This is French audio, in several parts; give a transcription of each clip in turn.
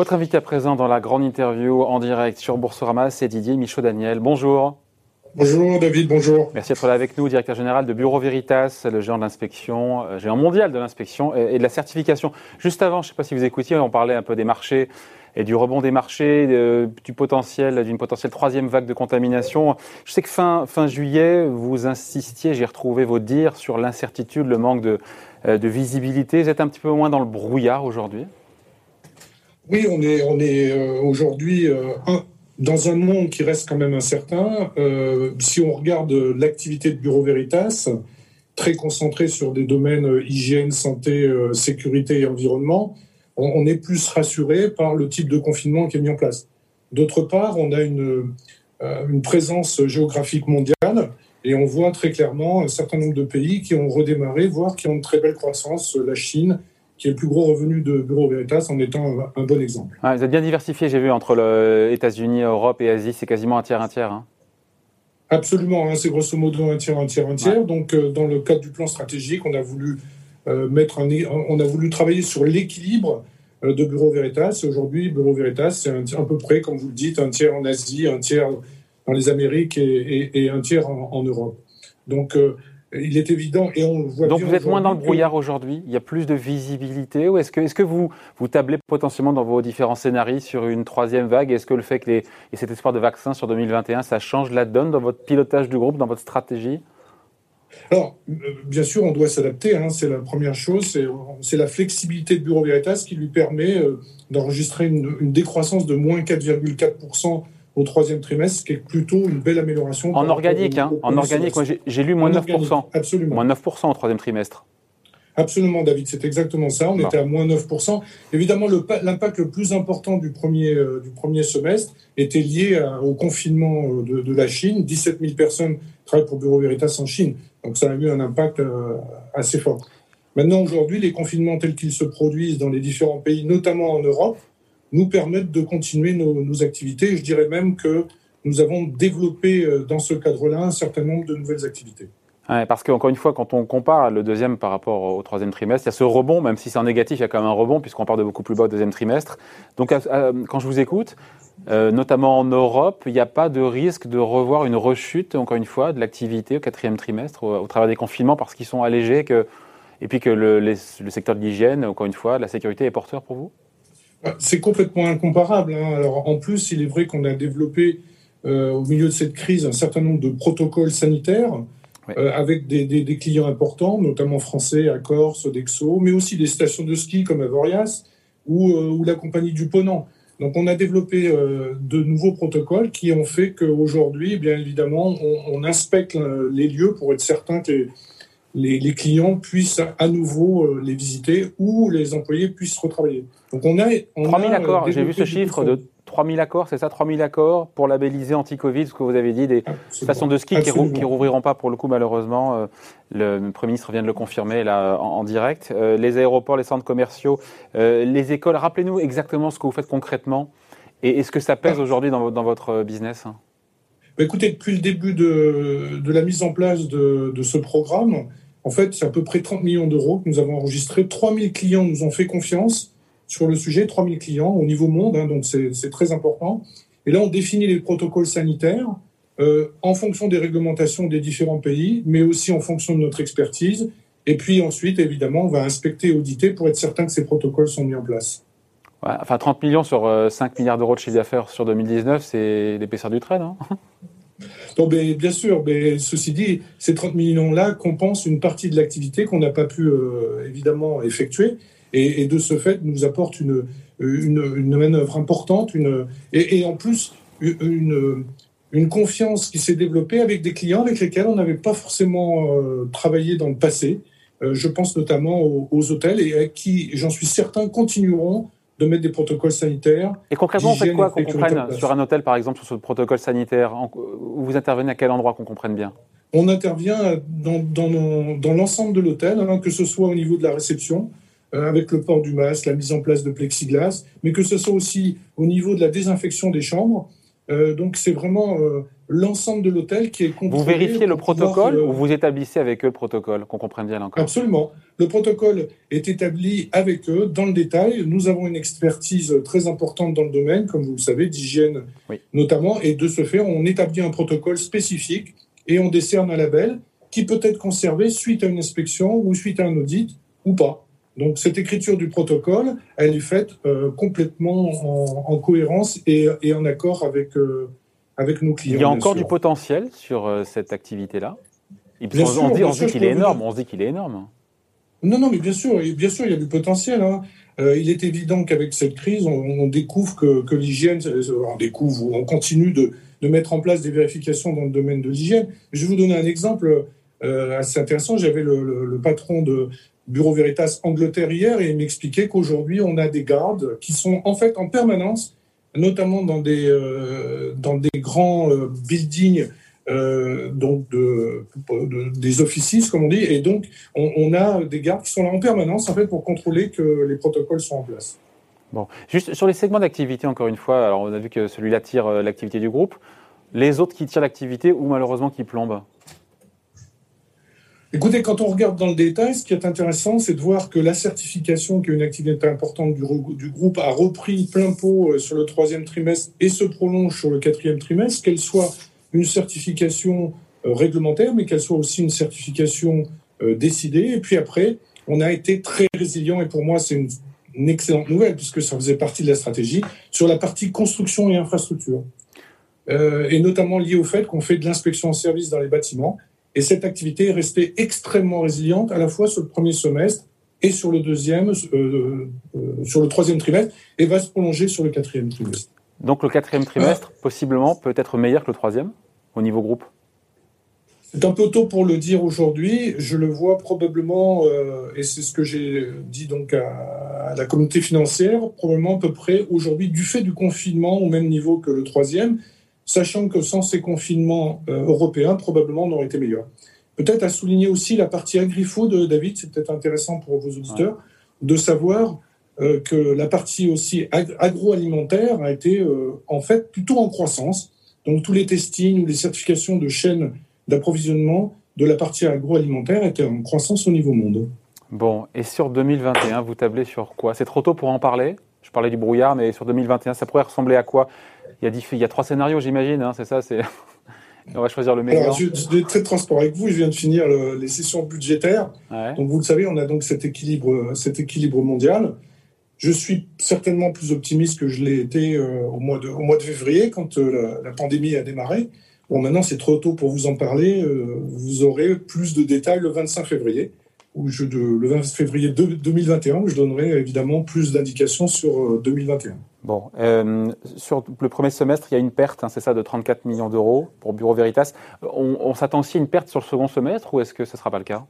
Votre invité à présent dans la grande interview en direct sur Boursorama, c'est Didier Michaud-Daniel. Bonjour. Bonjour David, bonjour. Merci d'être là avec nous, directeur général de Bureau Veritas, le géant de l'inspection, euh, géant mondial de l'inspection et de la certification. Juste avant, je ne sais pas si vous écoutiez, on parlait un peu des marchés et du rebond des marchés, du potentiel, d'une potentielle troisième vague de contamination. Je sais que fin, fin juillet, vous insistiez, j'ai retrouvé vos dires sur l'incertitude, le manque de, euh, de visibilité. Vous êtes un petit peu moins dans le brouillard aujourd'hui? Oui, on est, euh, aujourd'hui dans un monde qui reste quand même incertain, euh, si on regarde l'activité de Bureau Veritas, très concentrée sur des domaines euh, hygiène, santé, euh, sécurité et environnement, on, est plus rassuré par le type de confinement qui est mis en place. D'autre part, on a une, une présence géographique mondiale et on voit très clairement un certain nombre de pays qui ont redémarré, voire qui ont une très belle croissance, la Chine, qui est le plus gros revenu de Bureau Veritas en étant un, bon exemple. vous êtes bien diversifié, j'ai vu, entre les États-Unis, Europe et Asie, c'est quasiment un tiers, un tiers. Hein. Absolument, hein, c'est grosso modo un tiers, un tiers, un tiers. Donc, euh, dans le cadre du plan stratégique, on a voulu euh, mettre un, on a voulu travailler sur l'équilibre euh, de Bureau Veritas. Aujourd'hui, Bureau Veritas, c'est à peu près, comme vous le dites, un tiers en Asie, un tiers dans les Amériques et, un tiers en, en Europe. Donc, il est évident et on voit Donc vous êtes moins dans le brouillard aujourd'hui? Il y a plus de visibilité Ou est-ce que, est que vous, vous tablez potentiellement dans vos différents scénarios sur une troisième vague? Est-ce que le fait que les, et cet espoir de vaccin sur 2021, ça change la donne dans votre pilotage du groupe, dans votre stratégie? Alors, euh, bien sûr, on doit s'adapter. Hein, c'est la première chose. C'est la flexibilité de Bureau Veritas qui lui permet euh, d'enregistrer une, une, décroissance de moins 4,4% au troisième trimestre, ce qui est plutôt une belle amélioration. En organique, hein, en organique, j'ai lu moins 9%. absolument. Moins 9% au troisième trimestre. Absolument, David, c'est exactement ça. On était à moins 9%. Évidemment, l'impact le, plus important du premier, euh, du premier semestre était lié au confinement euh, de, la Chine. 17 000 personnes travaillent pour Bureau Veritas en Chine. Donc ça a eu un impact euh, assez fort. Maintenant, aujourd'hui, les confinements tels qu'ils se produisent dans les différents pays, notamment en Europe, nous permettent de continuer nos, activités. Je dirais même que nous avons développé euh, dans ce cadre-là un certain nombre de nouvelles activités. parce qu'encore une fois, quand on compare le deuxième par rapport au troisième trimestre, il y a ce rebond, même si c'est en négatif, il y a quand même un rebond, puisqu'on part de beaucoup plus bas au deuxième trimestre. Donc, quand je vous écoute, euh, notamment en Europe, il n'y a pas de risque de revoir une rechute, encore une fois, de l'activité au quatrième trimestre, au, travers des confinements, parce qu'ils sont allégés, et puis que le, le secteur de l'hygiène, encore une fois, la sécurité est porteur pour vous? C'est complètement incomparable. Hein. Alors, en plus, il est vrai qu'on a développé euh, au milieu de cette crise un certain nombre de protocoles sanitaires euh, avec des, des, clients importants, notamment français, Accor, Sodexo, mais aussi des stations de ski comme Avorias ou, euh, ou la compagnie du Ponant. Donc, on a développé de nouveaux protocoles qui ont fait qu'aujourd'hui, bien évidemment, on, on, inspecte les lieux pour être certain que les, clients puissent à nouveau euh, les visiter ou les employés puissent retravailler. Donc on a, on 3000 accords, j'ai vu ce chiffre de 3000 accords, c'est ça 3000 accords pour labelliser anti-Covid, ce que vous avez dit, des stations de ski qui, qui rouvriront pas pour le coup malheureusement. Euh, le Premier ministre vient de le confirmer là en, direct. Euh, les aéroports, les centres commerciaux, les écoles, rappelez-nous exactement ce que vous faites concrètement et est-ce que ça pèse ah. aujourd'hui dans, dans, votre business bah, Écoutez, depuis le début de, la mise en place de, ce programme, en fait, c'est à peu près 30 millions d'euros que nous avons enregistrés. 3000 clients nous ont fait confiance sur le sujet, 3000 clients au niveau monde, hein, donc c'est très important. Et là, on définit les protocoles sanitaires euh, en fonction des réglementations des différents pays, mais aussi en fonction de notre expertise. Et puis ensuite, évidemment, on va inspecter et auditer pour être certain que ces protocoles sont mis en place. enfin, 30 millions sur 5 euh, milliards d'euros de chiffre d'affaires sur 2019, c'est l'épaisseur du trait, non Donc, bien sûr, mais ceci dit, ces 30 millions-là compensent une partie de l'activité qu'on n'a pas pu euh, évidemment effectuer et, de ce fait nous apportent une, une, manœuvre importante une, et, en plus une, une confiance qui s'est développée avec des clients avec lesquels on n'avait pas forcément euh, travaillé dans le passé. Euh, je pense notamment aux, aux hôtels et qui, j'en suis certain, continueront de mettre des protocoles sanitaires. Et concrètement, on fait quoi qu'on comprenne sur un hôtel, par exemple, sur ce protocole sanitaire Vous intervenez à quel endroit qu'on comprenne bien? On intervient dans, dans, l'ensemble de l'hôtel, hein, que ce soit au niveau de la réception, euh, avec le port du masque, la mise en place de plexiglas, mais que ce soit aussi au niveau de la désinfection des chambres. Euh, donc c'est vraiment euh, l'ensemble de l'hôtel qui est contrôlé. Vous vérifiez le protocole euh, ou vous établissez avec eux le protocole, qu'on comprenne bien encore? Absolument. Le protocole est établi avec eux dans le détail. Nous avons une expertise très importante dans le domaine, comme vous le savez, d'hygiène notamment, et de ce fait, on établit un protocole spécifique et on décerne un label qui peut être conservé suite à une inspection ou suite à un audit ou pas. Donc cette écriture du protocole, elle est faite euh, complètement en, cohérence et, en accord avec, euh, avec nos clients. Il y a encore du potentiel sur euh, cette activité-là? On, dit, qu'il est énorme. On se dit qu'il est énorme. Non, non, mais bien sûr, bien sûr, il y a du potentiel. Hein. il est évident qu'avec cette crise, on, découvre que, que l'hygiène, on découvre, on continue de, de, mettre en place des vérifications dans le domaine de l'hygiène. Je vais vous donner un exemple assez intéressant. J'avais le, le, patron de, Bureau Veritas Angleterre hier et il m'expliquait qu'aujourd'hui, on a des gardes qui sont en fait en permanence, notamment dans des, euh, dans des grands euh, buildings, euh, donc de, des offices, comme on dit, et donc on, a des gardes qui sont là en permanence en fait pour contrôler que les protocoles sont en place. Bon, juste sur les segments d'activité, encore une fois, alors on a vu que celui-là tire l'activité du groupe. Les autres qui tirent l'activité ou malheureusement qui plombent? Écoutez, quand on regarde dans le détail, ce qui est intéressant, c'est de voir que la certification, qui est une activité importante du, groupe, a repris plein pot euh, sur le troisième trimestre et se prolonge sur le quatrième trimestre, qu'elle soit une certification euh, réglementaire, mais qu'elle soit aussi une certification euh, décidée. Et puis après, on a été très résilient, et pour moi, c'est une, excellente nouvelle, puisque ça faisait partie de la stratégie, sur la partie construction et infrastructure. Et notamment lié au fait qu'on fait de l'inspection en service dans les bâtiments et cette activité est restée extrêmement résiliente à la fois sur le premier semestre et sur le deuxième, euh, euh, sur le troisième trimestre, et va se prolonger sur le quatrième trimestre. Donc le quatrième trimestre, possiblement, peut être meilleur que le troisième au niveau groupe? C'est un peu tôt pour le dire aujourd'hui. Je le vois probablement, euh, et c'est ce que j'ai dit donc à, la communauté financière, probablement à peu près aujourd'hui, du fait du confinement au même niveau que le troisième, sachant que sans ces confinements euh, européens, probablement on aurait été meilleur. Peut-être à souligner aussi la partie agri de David, c'est peut-être intéressant pour vos auditeurs de savoir euh, que la partie aussi agroalimentaire a été euh, en fait plutôt en croissance. Donc tous les testings ou les certifications de chaînes d'approvisionnement de la partie agroalimentaire étaient en croissance au niveau monde. Bon, et sur 2021, vous tablez sur quoi? C'est trop tôt pour en parler? Je parlais du brouillard, mais sur 2021, ça pourrait ressembler à quoi? Il y, a trois scénarios, j'imagine, hein, c'est ça c'est... On va choisir le meilleur. je, vais être très transparent avec vous. Je viens de finir les sessions budgétaires. Donc, vous le savez, on a donc cet équilibre, cet équilibre mondial. Je suis certainement plus optimiste que je l'ai été euh, au, mois de, au mois de février, quand euh, la, pandémie a démarré. Bon, maintenant, c'est trop tôt pour vous en parler. Euh, vous aurez plus de détails le 25 février où je, le 20 février 2021, où je donnerai évidemment plus d'indications sur 2021. Bon, euh, sur le premier semestre, il y a une perte, hein, c'est ça, de 34 millions d'euros pour Bureau Veritas. On, s'attend aussi à une perte sur le second semestre ou est-ce que ce ne sera pas le cas?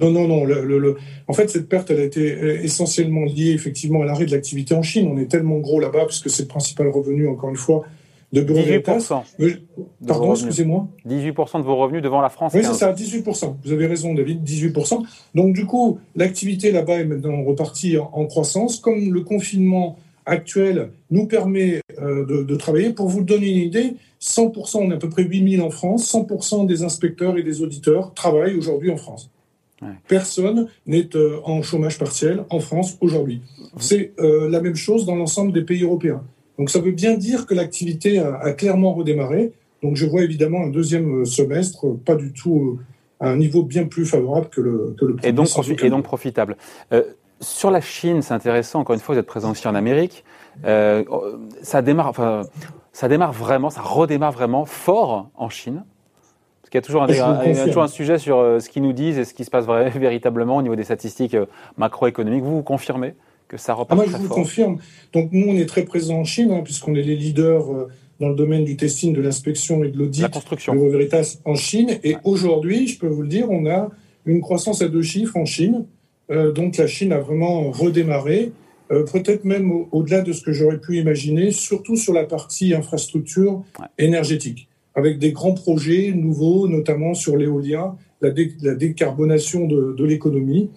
Non, non, non. Le, En fait, cette perte, elle a été essentiellement liée effectivement à l'arrêt de l'activité en Chine. On est tellement gros là-bas, puisque c'est le principal revenu, encore une fois, de Bureau 18%. Veritas. Pardon, excusez-moi 18% de vos revenus devant la France. Oui, c'est ça, 18%. Vous avez raison, David, 18%. Donc, du coup, l'activité là-bas est maintenant repartie en croissance. Comme le confinement actuel nous permet euh, de, travailler. Pour vous donner une idée, 100%, on est à peu près 8000 en France, 100% des inspecteurs et des auditeurs travaillent aujourd'hui en France. Personne n'est euh, en chômage partiel en France aujourd'hui. C'est euh, la même chose dans l'ensemble des pays européens. Donc ça veut bien dire que l'activité a, clairement redémarré. Donc je vois évidemment un deuxième semestre pas du tout à un niveau bien plus favorable que le, que le premier. Et donc, et donc profitable. Sur la Chine, c'est intéressant. Encore une fois, vous êtes présent aussi en Amérique. Euh, ça démarre, enfin, ça démarre vraiment, ça redémarre vraiment fort en Chine. Parce qu'il y a toujours un, toujours un sujet sur euh, ce qu'ils nous disent et ce qui se passe véritablement au niveau des statistiques euh, macroéconomiques. Vous vous confirmez? Que ça repart ah, Moi, je vous confirme. Donc, nous, on est très présents en Chine, hein, puisqu'on est les leaders dans le domaine du testing, de l'inspection et de l'audit. La construction. Veritas en Chine. Et aujourd'hui, je peux vous le dire, on a une croissance à deux chiffres en Chine. Euh, donc la Chine a vraiment redémarré, euh, peut-être même au-delà de ce que j'aurais pu imaginer, surtout sur la partie infrastructure énergétique, avec des grands projets nouveaux, notamment sur l'éolien, la, décarbonation de, l'économie.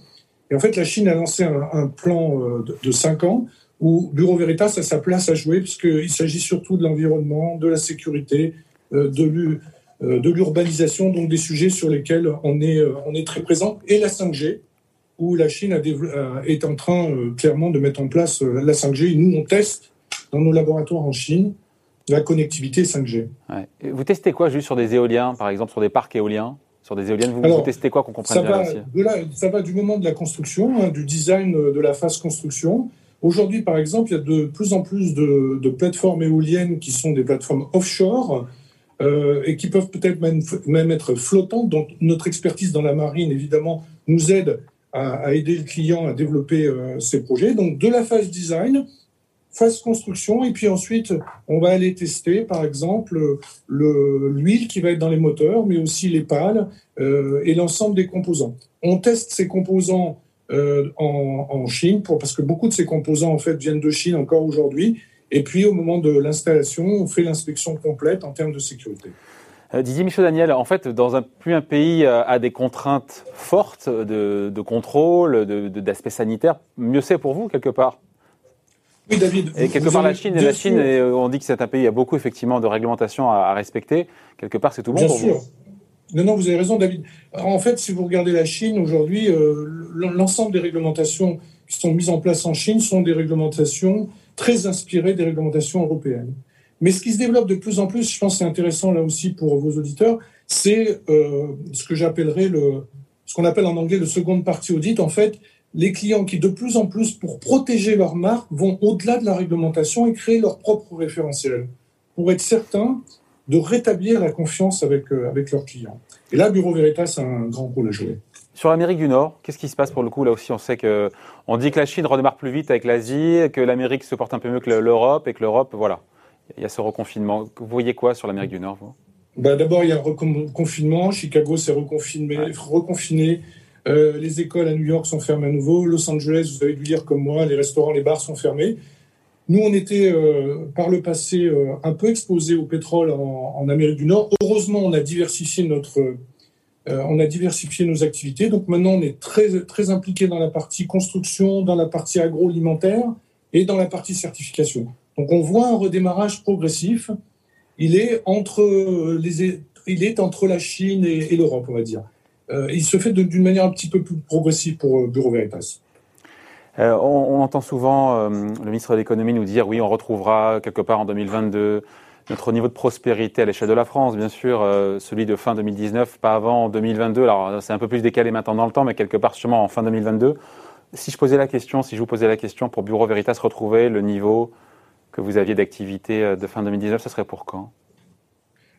Et en fait, la Chine a lancé un, plan euh, de, cinq ans où Bureau Veritas a sa place à jouer, puisqu'il s'agit surtout de l'environnement, de la sécurité, de l'urbanisation, donc des sujets sur lesquels on est, on est très présent, et la 5G, où la Chine est en train clairement de mettre en place la 5G. Nous, on teste dans nos laboratoires en Chine la connectivité 5G. Vous testez quoi juste sur des éoliens, par exemple, sur des parcs éoliens? Sur des éoliennes, vous, testez quoi qu'on comprenne ça bien va, Ça va du moment de la construction, hein, du design de la phase construction. Aujourd'hui, par exemple, il y a de plus en plus de, plateformes éoliennes qui sont des plateformes offshore euh, et qui peuvent peut-être même, être flottantes. Donc, notre expertise dans la marine, évidemment, nous aide à, aider le client à développer euh, ces projets. Donc, de la phase design phase construction, et puis ensuite, on va aller tester, par exemple, l'huile qui va être dans les moteurs, mais aussi les pales euh, et l'ensemble des composants. On teste ces composants euh, en, Chine, parce que beaucoup de ces composants, en fait, viennent de Chine encore aujourd'hui. Et puis, au moment de l'installation, on fait l'inspection complète en termes de sécurité. Euh, Didier Michaud-Daniel, en fait, dans plus un pays a des contraintes fortes de, de contrôle, d'aspect sanitaire, mieux c'est pour vous, quelque part? Oui, David. Et quelque part, la Chine, et la Chine euh, on dit que c'est un pays, il y a beaucoup effectivement de réglementations à, respecter. Quelque part, c'est tout bon bien pour sûr. Non, non, vous avez raison, David. En fait, si vous regardez la Chine aujourd'hui, euh, l'ensemble des réglementations qui sont mises en place en Chine sont des réglementations très inspirées des réglementations européennes. Mais ce qui se développe de plus en plus, je pense que c'est intéressant là aussi pour vos auditeurs, c'est euh, ce que j'appellerais le, ce qu'on appelle en anglais le second party audit. En fait, les clients qui, de plus en plus, pour protéger leur marque, vont au-delà de la réglementation et créer leur propre référentiel pour être certains de rétablir la confiance avec, euh, avec leurs clients. Et là, Bureau Veritas a un grand rôle à jouer. Sur l'Amérique du Nord, qu'est-ce qui se passe pour le coup? Là aussi, on sait que on dit que la Chine redémarre plus vite avec l'Asie, que l'Amérique se porte un peu mieux que l'Europe et que l'Europe, voilà, il y a ce reconfinement. Vous voyez quoi sur l'Amérique du Nord vous? Bah, D'abord, il y a un reconfinement. Chicago s'est reconfiné. reconfiné. Euh, les écoles à New York sont fermées à nouveau. Los Angeles, vous avez dû lire comme moi, les restaurants, les bars sont fermés. Nous, on était euh, par le passé euh, un peu exposés au pétrole en, Amérique du Nord. Heureusement, on a diversifié notre, on a diversifié nos activités. Donc maintenant, on est très très impliqué dans la partie construction, dans la partie agroalimentaire et dans la partie certification. Donc on voit un redémarrage progressif. Il est entre les, il est entre la Chine et l'Europe, on va dire. Euh, il se fait d'une manière un petit peu plus progressive pour euh, Bureau Veritas. Euh, on, entend souvent le ministre de l'économie nous dire oui, on retrouvera quelque part en 2022 notre niveau de prospérité à l'échelle de la France, bien sûr, celui de fin 2019, pas avant 2022. Alors c'est un peu plus décalé maintenant dans le temps, mais quelque part sûrement en fin 2022. Si je posais la question, si je vous posais la question pour Bureau Veritas retrouver le niveau que vous aviez d'activité de fin 2019, ce serait pour quand?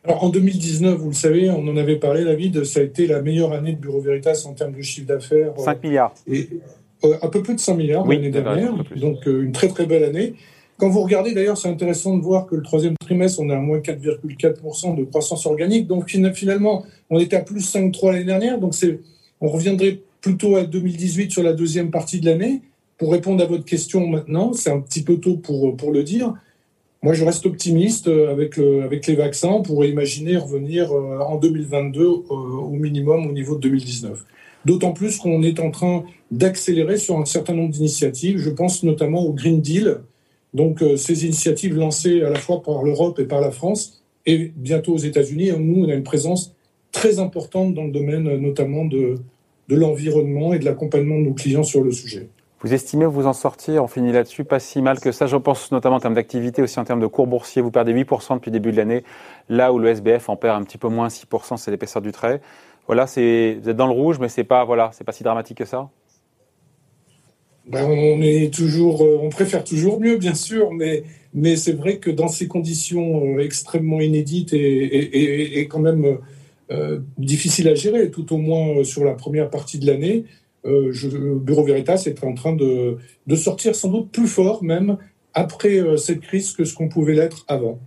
Alors en 2019, vous le savez, on en avait parlé, David, ça a été la meilleure année de Bureau Veritas en termes de chiffre d'affaires. 5 euh, milliards. Et euh, un peu plus de 5 milliards l'année dernière, donc euh, une très très belle année. Quand vous regardez d'ailleurs, c'est intéressant de voir que le troisième trimestre, on a à moins 4,4% de croissance organique. Donc finalement, on était à plus 5,3 l'année dernière. Donc on reviendrait plutôt à 2018 sur la deuxième partie de l'année. Pour répondre à votre question maintenant, c'est un petit peu tôt pour, pour le dire. Moi, je reste optimiste euh, avec, avec les vaccins. On pourrait imaginer revenir euh, en 2022 euh, au minimum au niveau de 2019. D'autant plus qu'on est en train d'accélérer sur un certain nombre d'initiatives. Je pense notamment au Green Deal. Donc, ces initiatives lancées à la fois par l'Europe et par la France et bientôt aux États-Unis. Nous, on a une présence très importante dans le domaine notamment de l'environnement et de l'accompagnement de nos clients sur le sujet. Vous estimez vous en sortir, on finit là-dessus, pas si mal que ça. Je pense notamment en termes d'activité, aussi en termes de cours boursiers. Vous perdez 8% depuis le début de l'année, là où le SBF en perd un petit peu moins, 6%, c'est l'épaisseur du trait. Voilà, vous êtes dans le rouge, mais c'est pas, voilà, pas si dramatique que ça. Ben, on est toujours, euh, on préfère toujours mieux, bien sûr, mais, mais c'est vrai que dans ces conditions euh, extrêmement inédites et, et, quand même euh, difficiles à gérer, tout au moins sur la première partie de l'année, euh, je, Bureau Veritas est en train de, de, sortir sans doute plus fort même après euh, cette crise que ce qu'on pouvait l'être avant.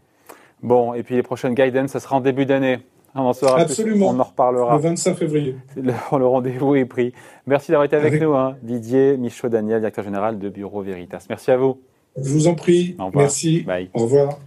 Bon, et puis les prochaines guidance, ça sera en début d'année. On en saura Absolument. On en reparlera. Le 25 février. Le, le rendez-vous est pris. Merci d'avoir été avec, nous, hein. Didier Michaud-Daniel, directeur général de Bureau Veritas. Merci à vous. Je vous en prie. Merci. Au revoir.